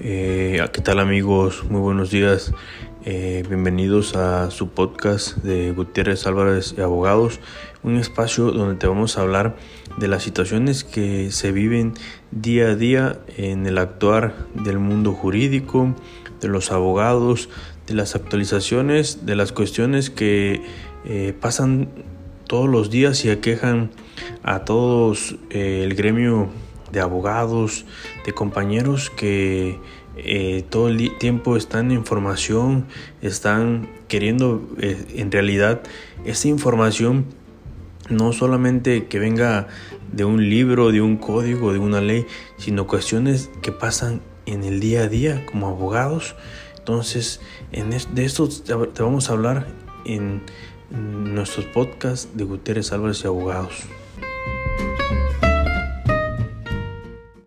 Eh, ¿Qué tal amigos? Muy buenos días. Eh, bienvenidos a su podcast de Gutiérrez Álvarez y Abogados, un espacio donde te vamos a hablar de las situaciones que se viven día a día en el actuar del mundo jurídico, de los abogados, de las actualizaciones, de las cuestiones que eh, pasan todos los días y aquejan a todos eh, el gremio de abogados, de compañeros que eh, todo el tiempo están en información, están queriendo eh, en realidad esa información no solamente que venga de un libro, de un código, de una ley, sino cuestiones que pasan en el día a día como abogados. Entonces, en de esto te vamos a hablar en nuestros podcasts de Gutiérrez Álvarez y Abogados.